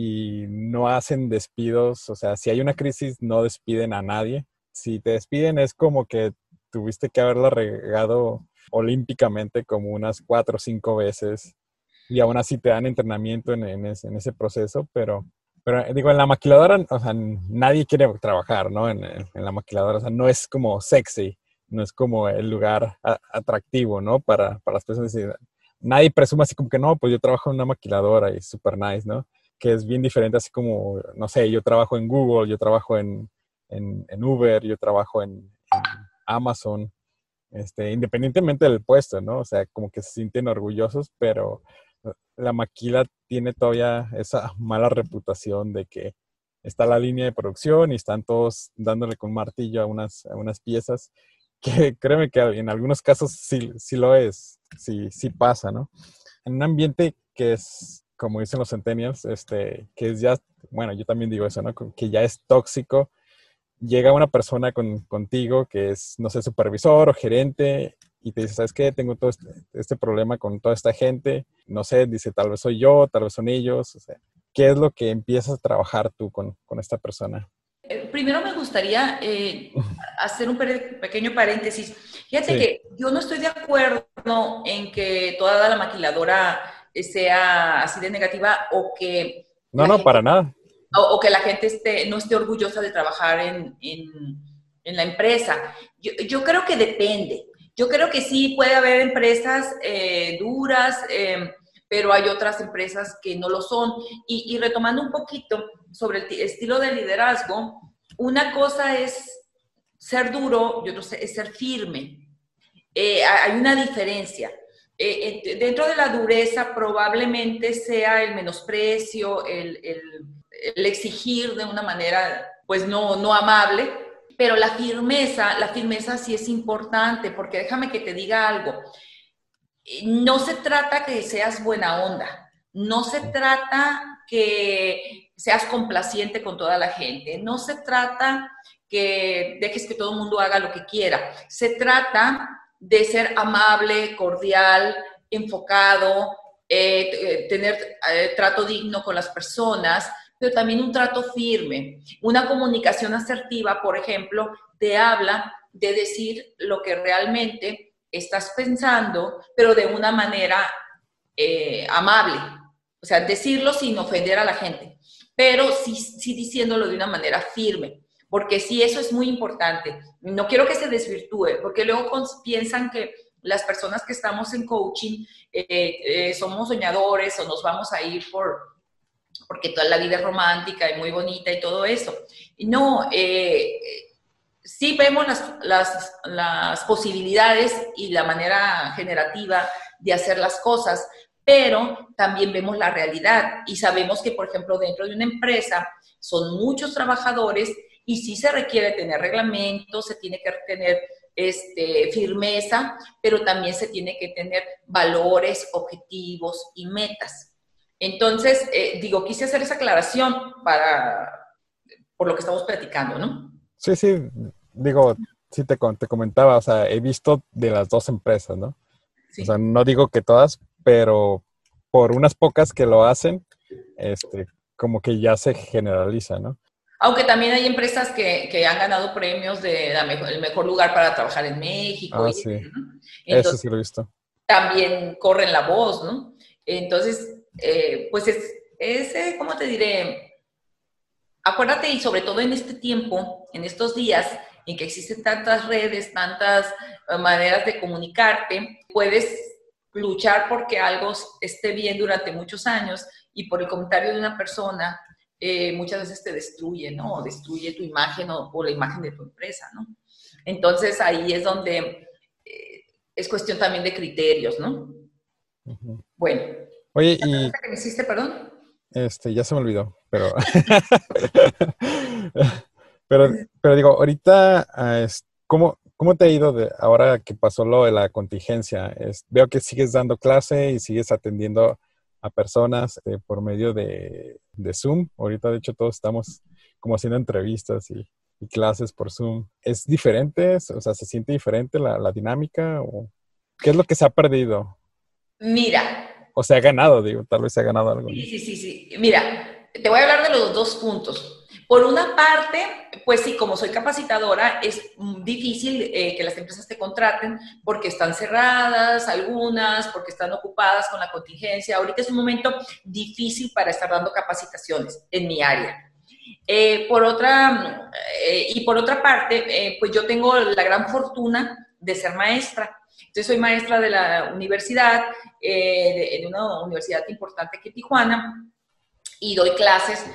B: y no hacen despidos, o sea, si hay una crisis no despiden a nadie. Si te despiden es como que tuviste que haberla regado olímpicamente como unas cuatro o cinco veces y aún así te dan entrenamiento en, ese, proceso, pero, pero digo, en la maquiladora, o sea, nadie quiere trabajar, ¿no? En, la maquiladora, o sea, no es como sexy, no es como el lugar atractivo, ¿no? Para, para las personas. Nadie presume así como que no, pues yo trabajo en una maquiladora y es súper nice, ¿no? Que es bien diferente, así como, no sé, yo trabajo en Google, yo trabajo en, en Uber, yo trabajo en, Amazon, este, independientemente del puesto, ¿no? O sea, como que se sienten orgullosos, pero la maquila tiene todavía esa [LAUGHS] mala reputación de que está la línea de producción y están todos dándole con martillo a unas, unas piezas, [LAUGHS] que créeme que en algunos casos sí, sí lo es, sí, sí pasa, ¿no? En un ambiente que es, como dicen los centennials, este, que es ya, bueno, yo también digo eso, ¿no? Que ya es tóxico, llega una persona con, contigo que es, no sé, supervisor o gerente y te dice, ¿sabes qué? Tengo todo este, este, problema con toda esta gente. No sé, dice, tal vez soy yo, tal vez son ellos. O sea, ¿qué es lo que empiezas a trabajar tú con, con esta persona?
A: Eh, primero me gustaría eh, [LAUGHS] hacer un pequeño paréntesis. Fíjate que yo no estoy de acuerdo en que toda la maquiladora sea así de negativa o que...
B: No, no, para nada.
A: O, que la gente esté, no esté orgullosa de trabajar en, en, en la empresa. Yo, yo, creo que depende. Yo creo que sí puede haber empresas eh, duras, em, pero hay otras empresas que no lo son. Y, retomando un poquito sobre el estilo de liderazgo, una cosa es ser duro y otra es ser firme. Eh, hay una diferencia. Eh, dentro de la dureza probablemente sea el menosprecio, el, el, exigir de una manera pues no, no amable, pero la firmeza, la firmeza sí es importante, porque déjame que te diga algo. No se trata que seas buena onda, no se trata que seas complaciente con toda la gente, no se trata que dejes que todo el mundo haga lo que quiera, se trata de ser amable, cordial, enfocado, eh, eh, tener eh, trato digno con las personas, pero también un trato firme. Una comunicación asertiva, por ejemplo, te habla de decir lo que realmente estás pensando, pero de una manera eh, amable. O sea, decirlo sin ofender a la gente, pero sí, sí diciéndolo de una manera firme, porque sí, eso es muy importante. No quiero que se desvirtúe, porque luego piensan que las personas que estamos en coaching eh, eh, somos soñadores o nos vamos a ir por, porque toda la vida es romántica y muy bonita y todo eso. No, eh, sí vemos las, las, posibilidades y la manera generativa de hacer las cosas, pero también vemos la realidad y sabemos que, por ejemplo, dentro de una empresa son muchos trabajadores y sí se requiere tener reglamentos, se tiene que tener este, firmeza, pero también se tiene que tener valores, objetivos y metas. Entonces, eh, digo, quise hacer esa aclaración para, por lo que estamos platicando, ¿no?
B: Sí, sí, digo, sí te, te comentaba, o sea, he visto de las dos empresas, ¿no? O sea, no digo que todas, pero por unas pocas que lo hacen, este, como que ya se generaliza, ¿no?
A: Aunque también hay empresas que, que han ganado premios de el mejor lugar para trabajar en México.
B: Ah, sí. Eso sí lo he visto.
A: También corren la voz, ¿no? Entonces, eh, pues es, es, eh, ¿cómo te diré? Acuérdate y sobre todo en este tiempo, en estos días en que existen tantas redes, tantas eh, maneras de comunicarte, puedes luchar porque algo esté bien durante muchos años y por el comentario de una persona muchas veces te destruye, ¿no? O destruye tu imagen o, la imagen de tu empresa, ¿no? Entonces ahí es donde es cuestión también de criterios, ¿no? Bueno,
B: Oye, y...
A: que me hiciste, perdón?
B: Este, ya se me olvidó, pero... [LAUGHS] pero, pero digo, ahorita, ah, ¿cómo, ¿cómo te ha ido de ahora que pasó lo de la contingencia? veo que sigues dando clase y sigues atendiendo a personas eh, por medio de, Zoom. Ahorita, de hecho, todos estamos como haciendo entrevistas y, clases por Zoom. ¿Es diferente? O sea, ¿se siente diferente la, la dinámica? ¿O qué es lo que se ha perdido?
A: Mira,
B: o se ha ganado, digo, tal vez se ha ganado algo.
A: Sí, sí, sí, sí. Mira, te voy a hablar de los dos puntos. Por una parte, pues sí, como soy capacitadora, es difícil eh, que las empresas te contraten porque están cerradas algunas, porque están ocupadas con la contingencia. Ahorita es un momento difícil para estar dando capacitaciones en mi área. Eh, por otra, eh, y por otra parte, pues yo tengo la gran fortuna de ser maestra. Entonces soy maestra de la universidad, de, una universidad importante que Tijuana, y doy clases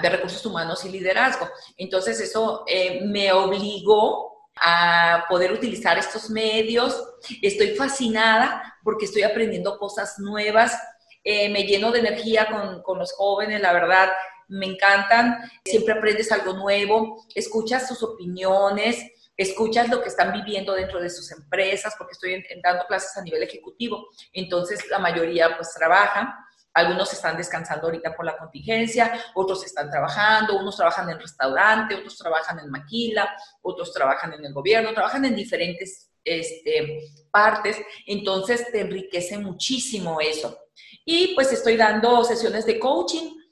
A: de recursos humanos y liderazgo. Entonces eso eh, me obligó a poder utilizar estos medios. Estoy fascinada porque estoy aprendiendo cosas nuevas. Eh, me lleno de energía con, con los jóvenes, la verdad, me encantan. Siempre aprendes algo nuevo, escuchas sus opiniones, escuchas lo que están viviendo dentro de sus empresas, porque estoy dando clases a nivel ejecutivo, entonces la mayoría pues trabaja. Algunos están descansando ahorita por la contingencia, otros están trabajando, unos trabajan en restaurante, otros trabajan en maquila, otros trabajan en el gobierno, trabajan en diferentes este, partes, entonces te enriquece muchísimo eso. Y pues estoy dando sesiones de coaching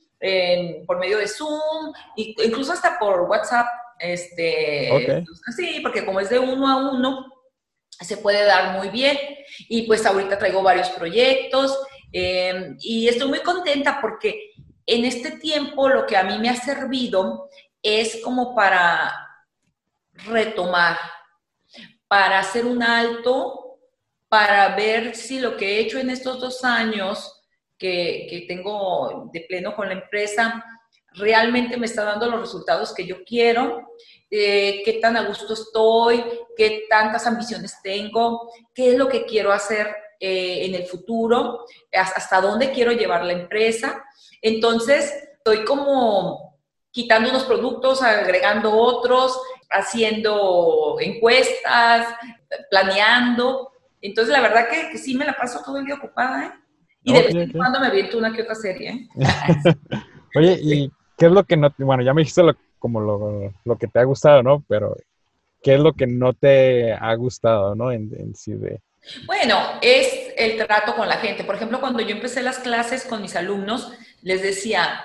A: por medio de Zoom, incluso hasta por WhatsApp. Este, Sí, porque como es de uno a uno, se puede dar muy bien. Y pues ahorita traigo varios proyectos Em, y estoy muy contenta porque en este tiempo lo que a mí me ha servido es como para retomar, para hacer un alto, para ver si lo que he hecho en estos dos años que, que tengo de pleno con la empresa realmente me está dando los resultados que yo quiero, eh, qué tan a gusto estoy, qué tantas ambiciones tengo, qué es lo que quiero hacer eh, en el futuro, hasta dónde quiero llevar la empresa. Entonces, estoy como quitando unos productos, agregando otros, haciendo encuestas, planeando. Entonces, la verdad que, sí me la paso todo el día ocupada, ¿eh? Y de vez en cuando me aviento una que otra serie, ¿eh? [LAUGHS] [LAUGHS]
B: Oye, ¿y qué es lo que no, bueno, ya me dijiste como lo, lo, que te ha gustado, ¿no? Pero, ¿qué es lo que no te ha gustado, ¿no? En, en sí de,
A: bueno, es el trato con la gente. Por ejemplo, cuando yo empecé las clases con mis alumnos, les decía,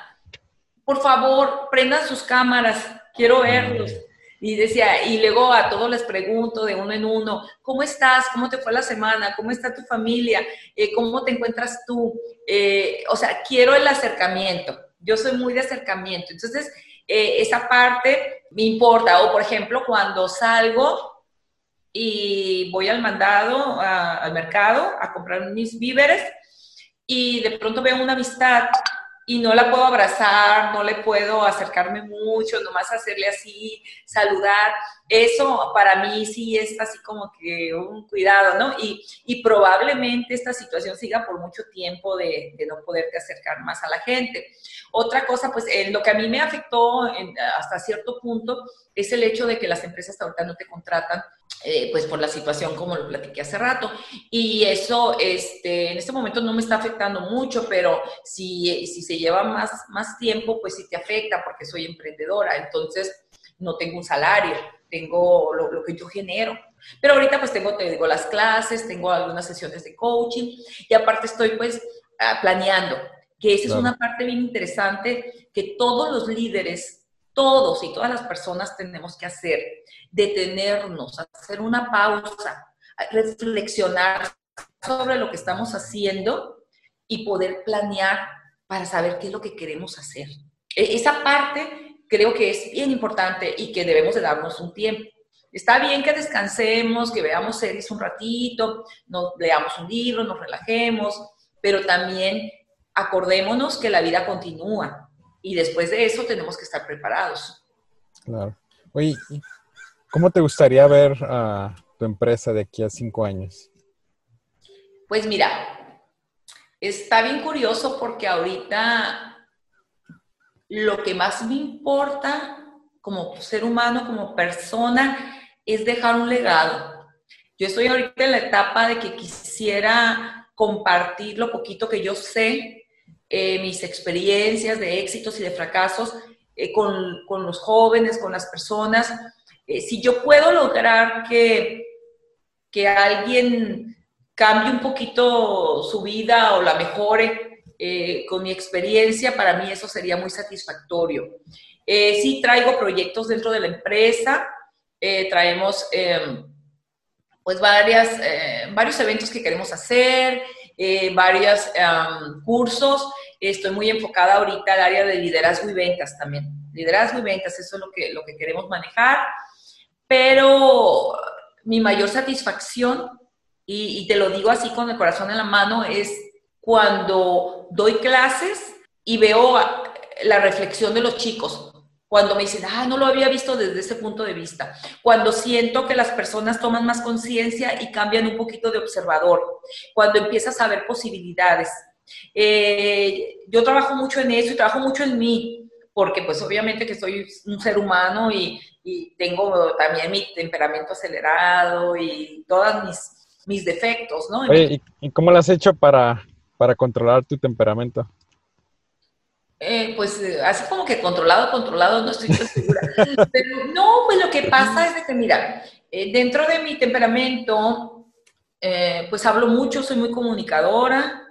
A: por favor, prendan sus cámaras, quiero verlos. Y decía, y luego a todos les pregunto de uno en uno, ¿cómo estás? ¿Cómo te fue la semana? ¿Cómo está tu familia? Eh, ¿Cómo te encuentras tú? Eh, o sea, quiero el acercamiento. Yo soy muy de acercamiento. Entonces, eh, esa parte me importa. O, por ejemplo, cuando salgo, y voy al mandado, al mercado, a comprar mis víveres y de pronto veo una amistad y no la puedo abrazar, no le puedo acercarme mucho, nomás hacerle así, saludar. Eso para mí sí es así como que un cuidado, ¿no? Y, y probablemente esta situación siga por mucho tiempo de, de, no poderte acercar más a la gente. Otra cosa, pues en lo que a mí me afectó hasta cierto punto es el hecho de que las empresas ahorita no te contratan eh, pues por la situación como lo platiqué hace rato. Y eso este, en este momento no me está afectando mucho, pero si, si se lleva más, más tiempo, pues sí te afecta porque soy emprendedora, entonces no tengo un salario, tengo lo, lo, que yo genero. Pero ahorita pues tengo, te digo, las clases, tengo algunas sesiones de coaching y aparte estoy pues ah, planeando, que esa es una parte bien interesante que todos los líderes todos y todas las personas tenemos que hacer, detenernos, hacer una pausa, reflexionar sobre lo que estamos haciendo y poder planear para saber qué es lo que queremos hacer. E, esa parte creo que es bien importante y que debemos de darnos un tiempo. Está bien que descansemos, que veamos series un ratito, nos leamos un libro, nos relajemos, pero también acordémonos que la vida continúa y después de eso tenemos que estar preparados.
B: Claro. Oye, ¿cómo te gustaría ver a tu empresa de aquí a cinco años?
A: Pues mira, está bien curioso porque ahorita lo que más me importa como ser humano, como persona, es dejar un legado. Yo estoy ahorita en la etapa de que quisiera compartir lo poquito que yo sé eh, mis experiencias de éxitos y de fracasos eh, con, con, los jóvenes, con las personas. Eh, si yo puedo lograr que, que alguien cambie un poquito su vida o la mejore con mi experiencia, para mí eso sería muy satisfactorio. Sí traigo proyectos dentro de la empresa, traemos em, pues varias, varios eventos que queremos hacer, varios cursos. Estoy muy enfocada ahorita al área de liderazgo y ventas también. Liderazgo y ventas, eso es lo que, lo que queremos manejar. Pero mi mayor satisfacción, y te lo digo así con el corazón en la mano, es cuando doy clases y veo la reflexión de los chicos, cuando me dicen, ah, no lo había visto desde ese punto de vista, cuando siento que las personas toman más conciencia y cambian un poquito de observador, cuando empiezas a ver posibilidades. Eh, yo trabajo mucho en eso y trabajo mucho en mí, porque pues obviamente que soy un ser humano y, tengo también mi temperamento acelerado y todos mis, mis defectos, ¿no?
B: Oye, ¿y cómo lo has hecho para para controlar tu temperamento?
A: Eh, pues eh, así como que controlado, controlado, no estoy segura. [LAUGHS] Pero no, pues lo que pasa es que, mira, eh, dentro de mi temperamento, pues hablo mucho, soy muy comunicadora,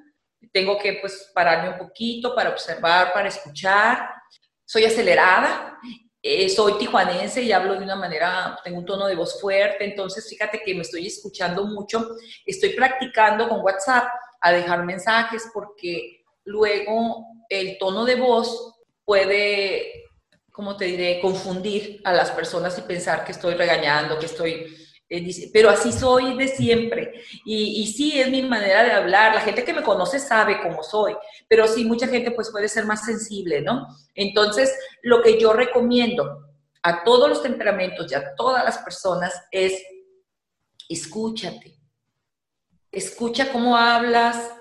A: tengo que pues pararme un poquito para observar, para escuchar, soy acelerada, soy tijuanense y hablo de una manera, tengo un tono de voz fuerte, entonces fíjate que me estoy escuchando mucho, estoy practicando con WhatsApp a dejar mensajes porque luego el tono de voz puede, como te diré?, confundir a las personas y pensar que estoy regañando, que estoy... Eh, pero así soy de siempre. Y, sí, es mi manera de hablar. La gente que me conoce sabe cómo soy, pero sí, mucha gente pues puede ser más sensible, ¿no? Entonces, lo que yo recomiendo a todos los temperamentos y a todas las personas es escúchate Escucha cómo hablas,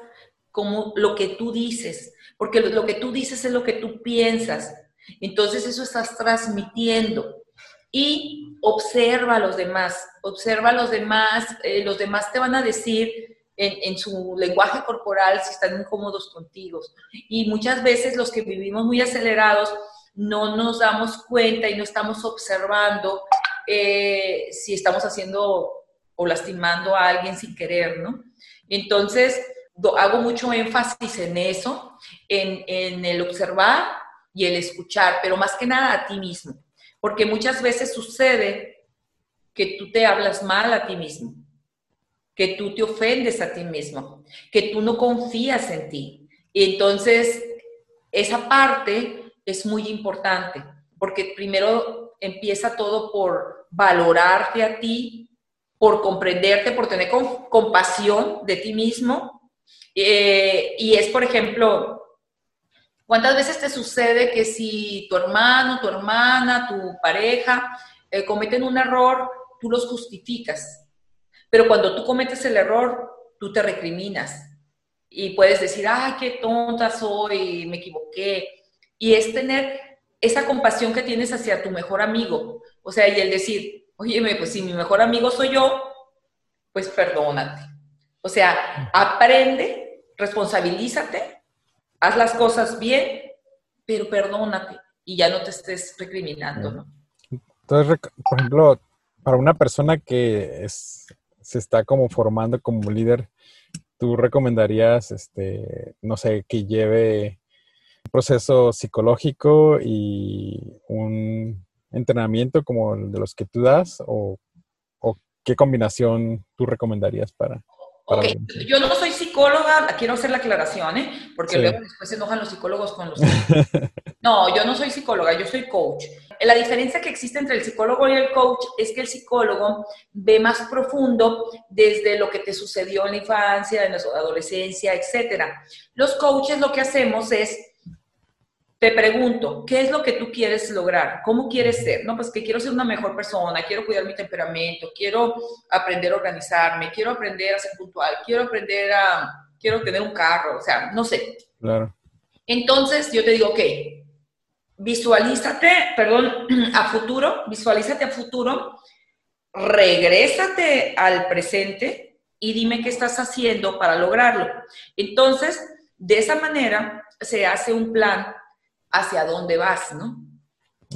A: cómo, lo que tú dices, porque lo, que tú dices es lo que tú piensas. Entonces eso estás transmitiendo. Y observa a los demás, observa a los demás, eh, los demás te van a decir en, en, su lenguaje corporal si están incómodos contigo. Y muchas veces los que vivimos muy acelerados no nos damos cuenta y no estamos observando eh, si estamos haciendo o lastimando a alguien sin querer, ¿no? Entonces, hago mucho énfasis en eso, en, el observar y el escuchar, pero más que nada a ti mismo, porque muchas veces sucede que tú te hablas mal a ti mismo, que tú te ofendes a ti mismo, que tú no confías en ti. Y entonces, esa parte es muy importante, porque primero empieza todo por valorarte a ti, por comprenderte, por tener compasión de ti mismo. Eh, y es, por ejemplo, ¿cuántas veces te sucede que si tu hermano, tu hermana, tu pareja eh, cometen un error, tú los justificas? Pero cuando tú cometes el error, tú te recriminas y puedes decir, ay, qué tonta soy, me equivoqué. Y es tener esa compasión que tienes hacia tu mejor amigo. O sea, y el decir, Oye, pues si mi mejor amigo soy yo, pues perdónate. O sea, aprende, responsabilízate, haz las cosas bien, pero perdónate y ya no te estés recriminando, ¿no?
B: Entonces, por ejemplo, para una persona que se está como formando como líder, ¿tú recomendarías, este, no sé, que lleve un proceso psicológico y un entrenamiento como el de los que tú das o, qué combinación tú recomendarías para,
A: Yo no soy psicóloga, quiero hacer la aclaración, ¿eh? porque luego después se enojan los psicólogos con los... [LAUGHS] no, yo no soy psicóloga, yo soy coach. La diferencia que existe entre el psicólogo y el coach es que el psicólogo ve más profundo desde lo que te sucedió en la infancia, en la adolescencia, etc. Los coaches lo que hacemos es te pregunto, ¿qué es lo que tú quieres lograr? ¿Cómo quieres ser? No, pues que quiero ser una mejor persona, quiero cuidar mi temperamento, quiero aprender a organizarme, quiero aprender a ser puntual, quiero aprender a, quiero tener un carro, o sea, no sé.
B: Claro.
A: Entonces yo te digo, ok, visualízate, perdón, [CLEARS THROAT] a futuro, visualízate a futuro, regrésate al presente y dime qué estás haciendo para lograrlo. Entonces, de esa manera se hace un plan hacia dónde vas, ¿no?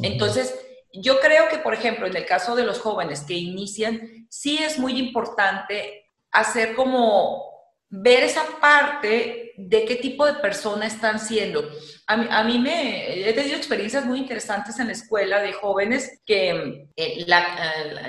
A: Entonces, yo creo que, por ejemplo, en el caso de los jóvenes que inician, sí es muy importante hacer como ver esa parte de qué tipo de persona están siendo. A mí, me he tenido experiencias muy interesantes en la escuela de jóvenes que eh,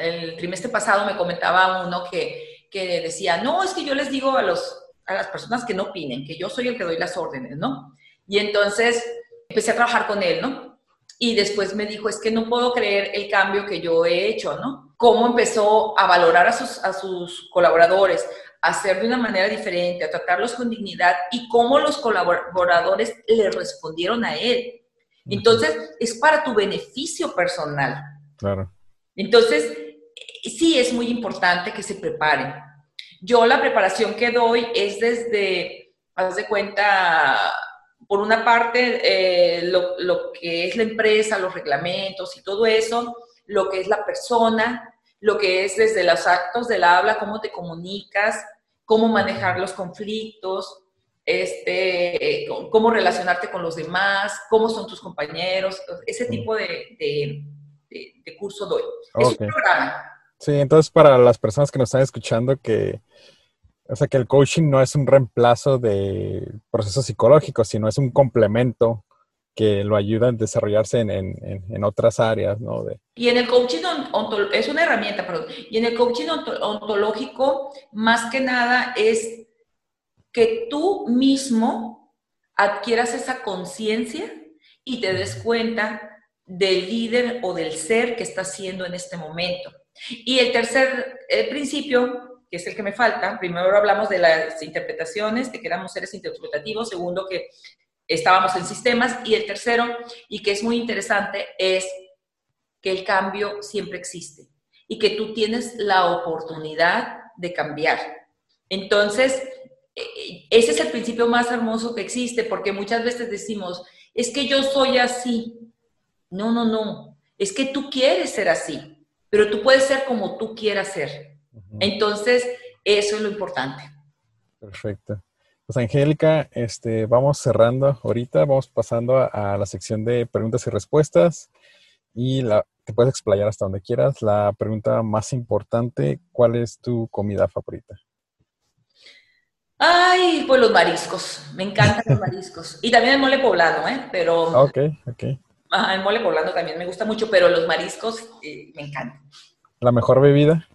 A: el trimestre pasado me comentaba uno que, que decía, no, es que yo les digo a, los, a las personas que no opinen, que yo soy el que doy las órdenes, ¿no? Y entonces empecé a trabajar con él, ¿no? Y después me dijo, es que no puedo creer el cambio que yo he hecho, ¿no? Cómo empezó a valorar a sus, a sus colaboradores, a hacer de una manera diferente, a tratarlos con dignidad y cómo los colaboradores le respondieron a él. Entonces, es para tu beneficio personal.
B: Claro.
A: Entonces, sí es muy importante que se preparen. Yo la preparación que doy es desde, haz de cuenta, por una parte, eh, lo, lo, que es la empresa, los reglamentos y todo eso, lo que es la persona, lo que es desde los actos del habla, cómo te comunicas, cómo manejar los conflictos, este, cómo relacionarte con los demás, cómo son tus compañeros, ese tipo de, de, curso doy. Es un programa.
B: Sí, entonces para las personas que nos están escuchando que o sea, que el coaching no es un reemplazo de procesos psicológicos, sino es un complemento que lo ayuda a desarrollarse en, en, en otras áreas, ¿no? De...
A: Y en el coaching es una herramienta, perdón. Y en el coaching ontológico, más que nada, es que tú mismo adquieras esa conciencia y te des cuenta del líder o del ser que estás siendo en este momento. Y el tercer el principio que es el que me falta. Primero hablamos de las interpretaciones, de que éramos seres interpretativos. Segundo, que estábamos en sistemas. Y el tercero, y que es muy interesante, es que el cambio siempre existe y que tú tienes la oportunidad de cambiar. Entonces, e, ese es el principio más hermoso que existe, porque muchas veces decimos, es que yo soy así. No, no, no. Es que tú quieres ser así, pero tú puedes ser como tú quieras ser. Entonces, eso es lo importante.
B: Perfecto. Pues Angélica, este, vamos cerrando ahorita, vamos pasando a, la sección de preguntas y respuestas y la, te puedes explayar hasta donde quieras. La pregunta más importante, ¿cuál es tu comida favorita?
A: Ay, pues los mariscos, me encantan los mariscos. Y también el mole poblano, ¿eh? Pero...
B: Ok, ok.
A: el mole poblano también me gusta mucho, pero los mariscos eh, me encantan.
B: ¿La mejor bebida?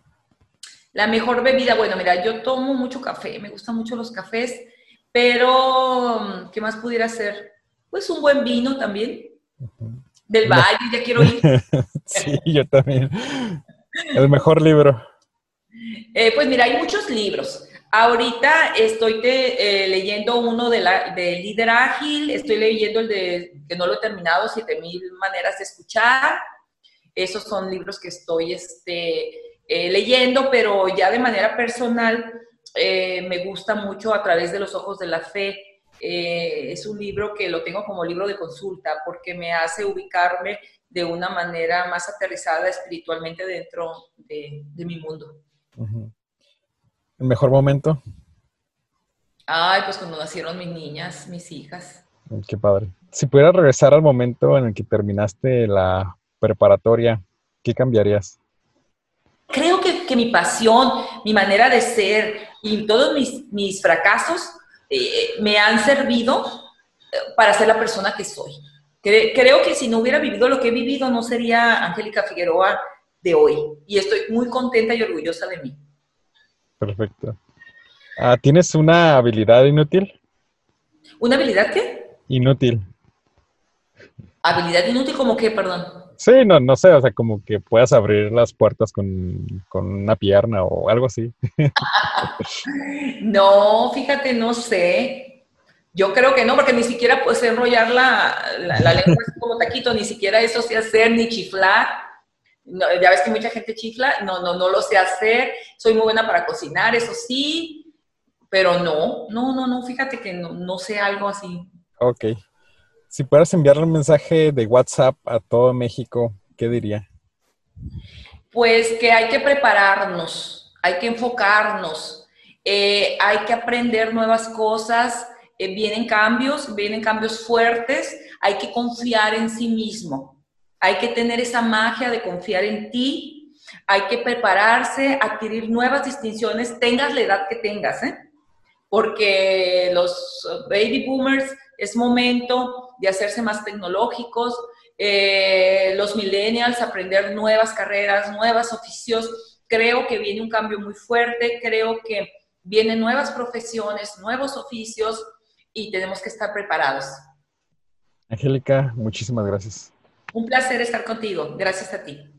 A: La mejor bebida, bueno, mira, yo tomo mucho café, me gustan mucho los cafés, pero ¿qué más pudiera ser? Pues un buen vino también. Del Valle, ya quiero ir. [LAUGHS]
B: sí, yo también. El mejor libro.
A: Eh, pues mira, hay muchos libros. Ahorita estoy eh, leyendo uno de, la, de líder ágil, estoy leyendo el de, que no lo he terminado, 7000 maneras de escuchar. Esos son libros que estoy este, eh, leyendo, pero ya de manera personal eh, me gusta mucho a través de los ojos de la fe. Eh, es un libro que lo tengo como libro de consulta porque me hace ubicarme de una manera más aterrizada espiritualmente dentro de, mi mundo.
B: ¿El mejor momento?
A: Ay, pues cuando nacieron mis niñas, mis hijas.
B: Qué padre. Si pudieras regresar al momento en el que terminaste la preparatoria, ¿qué cambiarías?
A: Creo que, que, mi pasión, mi manera de ser y todos mis, mis fracasos eh, me han servido eh, para ser la persona que soy. creo que si no hubiera vivido lo que he vivido, no sería Angélica Figueroa de hoy. Y estoy muy contenta y orgullosa de mí.
B: Perfecto. Ah, ¿Tienes una habilidad inútil?
A: ¿Una habilidad qué?
B: Inútil.
A: ¿Habilidad inútil como qué, perdón?
B: Sí, no, no sé, o sea, como que puedas abrir las puertas con, una pierna o algo así. [LAUGHS]
A: no, fíjate, no sé. Yo creo que no, porque ni siquiera puedes enrollar la, la, lengua como taquito, ni siquiera eso sé hacer, ni chiflar. ya ves que mucha gente chifla, no, no, no lo sé hacer. Soy muy buena para cocinar, eso sí, pero no, no, no, no, fíjate que no, no sé algo así.
B: Ok. Si pudieras enviarle un mensaje de WhatsApp a todo México, ¿qué diría?
A: Pues que hay que prepararnos, hay que enfocarnos, eh, hay que aprender nuevas cosas, eh, vienen cambios, vienen cambios fuertes, hay que confiar en sí mismo, hay que tener esa magia de confiar en ti, hay que prepararse, adquirir nuevas distinciones, tengas la edad que tengas, ¿eh? porque los baby boomers es momento de hacerse más tecnológicos, eh, los millennials aprender nuevas carreras, nuevos oficios. Creo que viene un cambio muy fuerte, creo que vienen nuevas profesiones, nuevos oficios y tenemos que estar preparados.
B: Angélica, muchísimas gracias.
A: Un placer estar contigo. Gracias a ti.